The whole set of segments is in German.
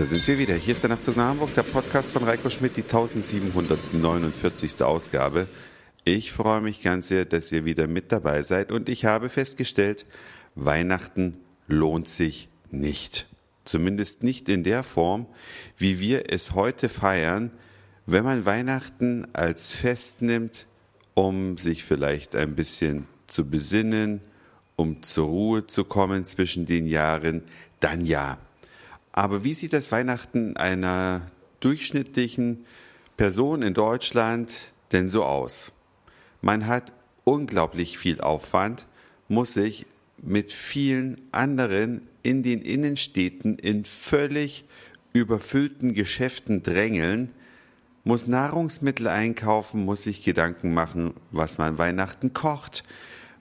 Da sind wir wieder. Hier ist der Nachtzug nach Hamburg, der Podcast von Reiko Schmidt, die 1749. Ausgabe. Ich freue mich ganz sehr, dass ihr wieder mit dabei seid und ich habe festgestellt, Weihnachten lohnt sich nicht. Zumindest nicht in der Form, wie wir es heute feiern, wenn man Weihnachten als Fest nimmt, um sich vielleicht ein bisschen zu besinnen, um zur Ruhe zu kommen zwischen den Jahren, dann ja. Aber wie sieht das Weihnachten einer durchschnittlichen Person in Deutschland denn so aus? Man hat unglaublich viel Aufwand, muss sich mit vielen anderen in den Innenstädten in völlig überfüllten Geschäften drängeln, muss Nahrungsmittel einkaufen, muss sich Gedanken machen, was man Weihnachten kocht.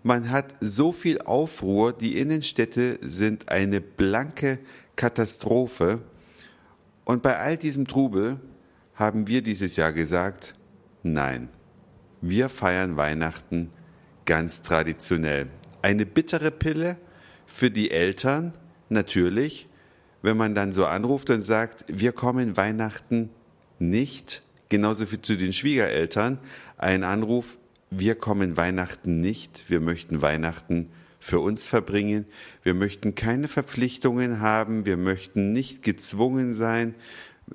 Man hat so viel Aufruhr, die Innenstädte sind eine blanke Katastrophe. Und bei all diesem Trubel haben wir dieses Jahr gesagt, nein, wir feiern Weihnachten ganz traditionell. Eine bittere Pille für die Eltern, natürlich, wenn man dann so anruft und sagt, wir kommen Weihnachten nicht, genauso wie zu den Schwiegereltern, ein Anruf, wir kommen Weihnachten nicht, wir möchten Weihnachten für uns verbringen, wir möchten keine Verpflichtungen haben, wir möchten nicht gezwungen sein,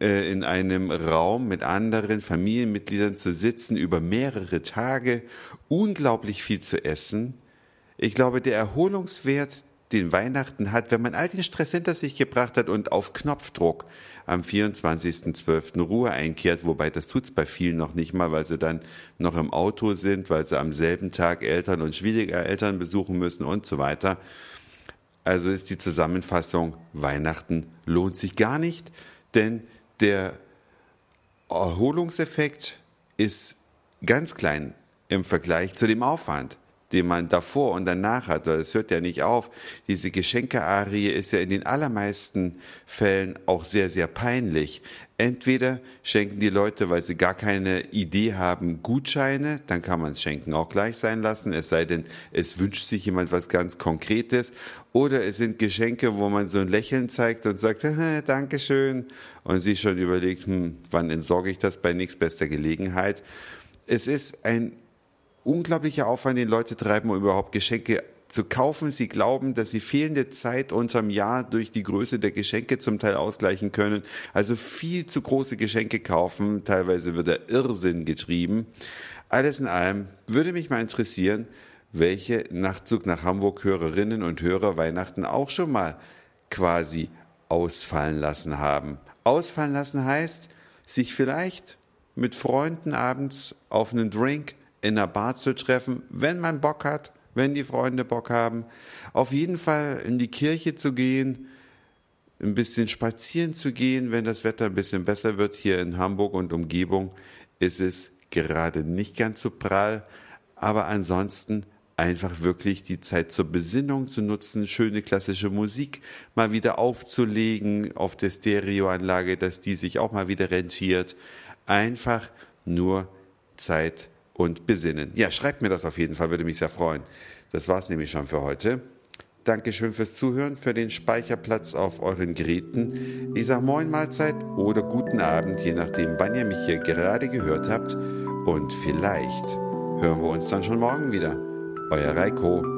äh, in einem Raum mit anderen Familienmitgliedern zu sitzen, über mehrere Tage, unglaublich viel zu essen. Ich glaube, der Erholungswert, den Weihnachten hat, wenn man all den Stress hinter sich gebracht hat und auf Knopfdruck am 24.12. Ruhe einkehrt, wobei das tut's bei vielen noch nicht mal, weil sie dann noch im Auto sind, weil sie am selben Tag Eltern und Schwiegereltern besuchen müssen und so weiter. Also ist die Zusammenfassung, Weihnachten lohnt sich gar nicht, denn der Erholungseffekt ist ganz klein im Vergleich zu dem Aufwand den man davor und danach hat. Es hört ja nicht auf. Diese Geschenkearie ist ja in den allermeisten Fällen auch sehr, sehr peinlich. Entweder schenken die Leute, weil sie gar keine Idee haben, Gutscheine, dann kann man es schenken auch gleich sein lassen, es sei denn, es wünscht sich jemand was ganz Konkretes. Oder es sind Geschenke, wo man so ein Lächeln zeigt und sagt, Dankeschön, und sich schon überlegt, hm, wann entsorge ich das bei nächstbester Gelegenheit. Es ist ein unglaublicher Aufwand, den Leute treiben, um überhaupt Geschenke zu kaufen. Sie glauben, dass sie fehlende Zeit unterm Jahr durch die Größe der Geschenke zum Teil ausgleichen können. Also viel zu große Geschenke kaufen. Teilweise wird der Irrsinn getrieben. Alles in allem würde mich mal interessieren, welche Nachtzug nach Hamburg Hörerinnen und Hörer Weihnachten auch schon mal quasi ausfallen lassen haben. Ausfallen lassen heißt, sich vielleicht mit Freunden abends auf einen Drink in einer Bar zu treffen, wenn man Bock hat, wenn die Freunde Bock haben. Auf jeden Fall in die Kirche zu gehen, ein bisschen spazieren zu gehen, wenn das Wetter ein bisschen besser wird. Hier in Hamburg und Umgebung ist es gerade nicht ganz so prall, aber ansonsten einfach wirklich die Zeit zur Besinnung zu nutzen, schöne klassische Musik mal wieder aufzulegen auf der Stereoanlage, dass die sich auch mal wieder rentiert. Einfach nur Zeit und besinnen. Ja, schreibt mir das auf jeden Fall, würde mich sehr freuen. Das war's nämlich schon für heute. Dankeschön fürs Zuhören, für den Speicherplatz auf euren Geräten. Ich sage Moin Mahlzeit oder guten Abend, je nachdem, wann ihr mich hier gerade gehört habt. Und vielleicht hören wir uns dann schon morgen wieder. Euer Reiko.